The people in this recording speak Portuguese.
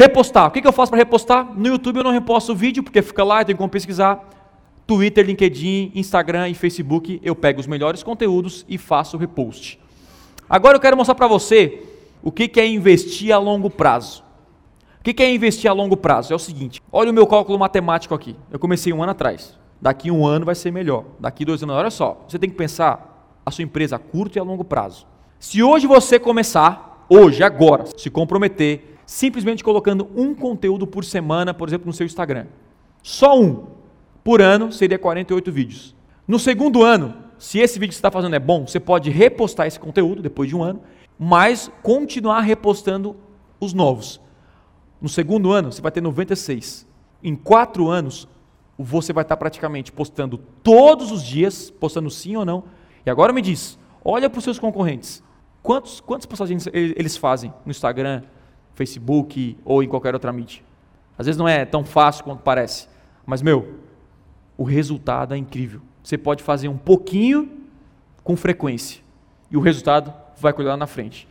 Repostar. O que, eu faço para repostar? No YouTube eu não reposto o vídeo, porque fica lá, eu tenho como pesquisar. Twitter, LinkedIn, Instagram e Facebook, eu pego os melhores conteúdos e faço repost. Agora eu quero mostrar para você o que, é investir a longo prazo. O que é investir a longo prazo? É o seguinte: olha o meu cálculo matemático aqui. Eu comecei um ano atrás. Daqui um ano vai ser melhor. Daqui dois anos, olha só. Você tem que pensar a sua empresa a curto e a longo prazo. Se hoje você começar, hoje, agora, se comprometer simplesmente colocando um conteúdo por semana, por exemplo, no seu Instagram. Só um. Por ano seria 48 vídeos. No segundo ano, se esse vídeo que você está fazendo é bom, você pode repostar esse conteúdo depois de um ano, mas continuar repostando os novos. No segundo ano, você vai ter 96. Em quatro anos, você vai estar praticamente postando todos os dias, postando sim ou não. E agora me diz, olha para os seus concorrentes. Quantos, quantas postagens eles fazem no Instagram, Facebook ou em qualquer outra mídia. Às vezes não é tão fácil quanto parece, mas meu, o resultado é incrível. Você pode fazer um pouquinho com frequência e o resultado vai lá na frente.